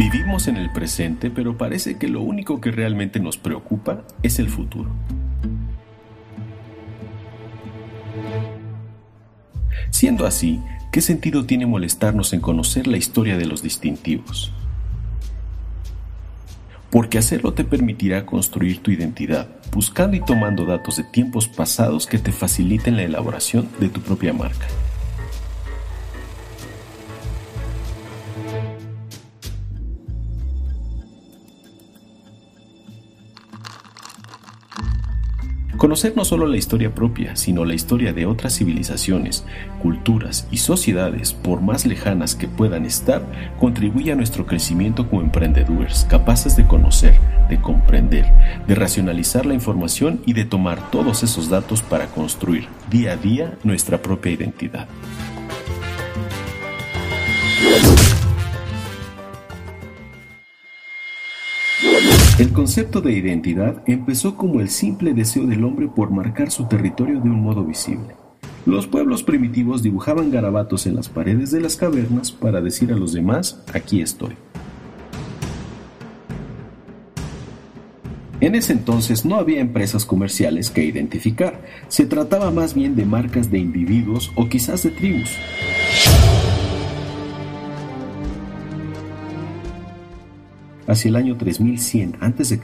Vivimos en el presente, pero parece que lo único que realmente nos preocupa es el futuro. Siendo así, ¿qué sentido tiene molestarnos en conocer la historia de los distintivos? Porque hacerlo te permitirá construir tu identidad, buscando y tomando datos de tiempos pasados que te faciliten la elaboración de tu propia marca. Conocer no solo la historia propia, sino la historia de otras civilizaciones, culturas y sociedades, por más lejanas que puedan estar, contribuye a nuestro crecimiento como emprendedores, capaces de conocer, de comprender, de racionalizar la información y de tomar todos esos datos para construir día a día nuestra propia identidad. El concepto de identidad empezó como el simple deseo del hombre por marcar su territorio de un modo visible. Los pueblos primitivos dibujaban garabatos en las paredes de las cavernas para decir a los demás, aquí estoy. En ese entonces no había empresas comerciales que identificar, se trataba más bien de marcas de individuos o quizás de tribus. Hacia el año 3100 a.C.,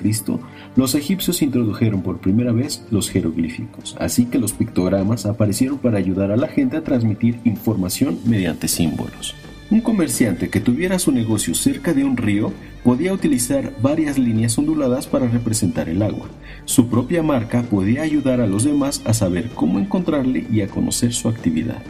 los egipcios introdujeron por primera vez los jeroglíficos, así que los pictogramas aparecieron para ayudar a la gente a transmitir información mediante símbolos. Un comerciante que tuviera su negocio cerca de un río podía utilizar varias líneas onduladas para representar el agua. Su propia marca podía ayudar a los demás a saber cómo encontrarle y a conocer su actividad.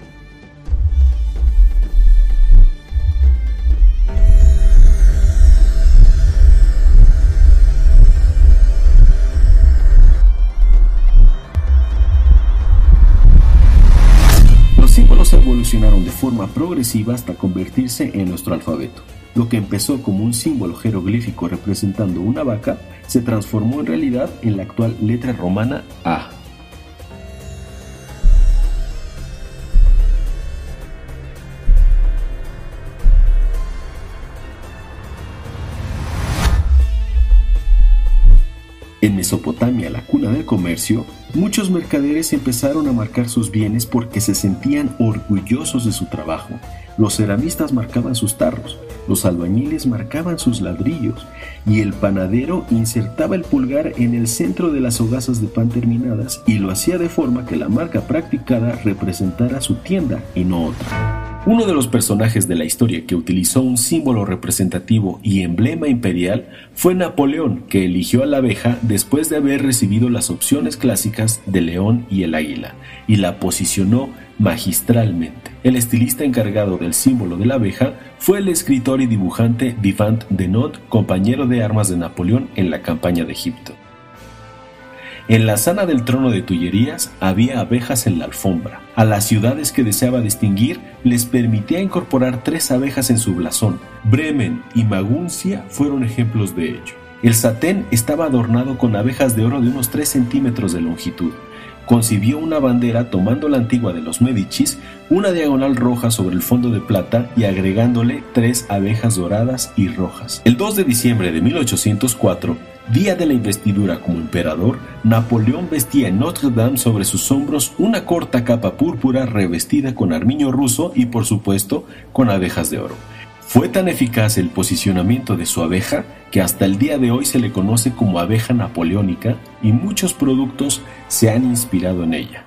Evolucionaron de forma progresiva hasta convertirse en nuestro alfabeto. Lo que empezó como un símbolo jeroglífico representando una vaca se transformó en realidad en la actual letra romana A. En Mesopotamia, la cuna del comercio, muchos mercaderes empezaron a marcar sus bienes porque se sentían orgullosos de su trabajo. Los ceramistas marcaban sus tarros, los albañiles marcaban sus ladrillos y el panadero insertaba el pulgar en el centro de las hogazas de pan terminadas y lo hacía de forma que la marca practicada representara su tienda y no otra. Uno de los personajes de la historia que utilizó un símbolo representativo y emblema imperial fue Napoleón, que eligió a la abeja después de haber recibido las opciones clásicas del león y el águila, y la posicionó magistralmente. El estilista encargado del símbolo de la abeja fue el escritor y dibujante Vivant Denot, compañero de armas de Napoleón en la campaña de Egipto. En la sana del trono de Tullerías había abejas en la alfombra. A las ciudades que deseaba distinguir les permitía incorporar tres abejas en su blasón. Bremen y Maguncia fueron ejemplos de ello. El satén estaba adornado con abejas de oro de unos 3 centímetros de longitud. Concibió una bandera tomando la antigua de los Medicis, una diagonal roja sobre el fondo de plata y agregándole tres abejas doradas y rojas. El 2 de diciembre de 1804, Día de la investidura como emperador, Napoleón vestía en Notre Dame sobre sus hombros una corta capa púrpura revestida con armiño ruso y por supuesto con abejas de oro. Fue tan eficaz el posicionamiento de su abeja que hasta el día de hoy se le conoce como abeja napoleónica y muchos productos se han inspirado en ella.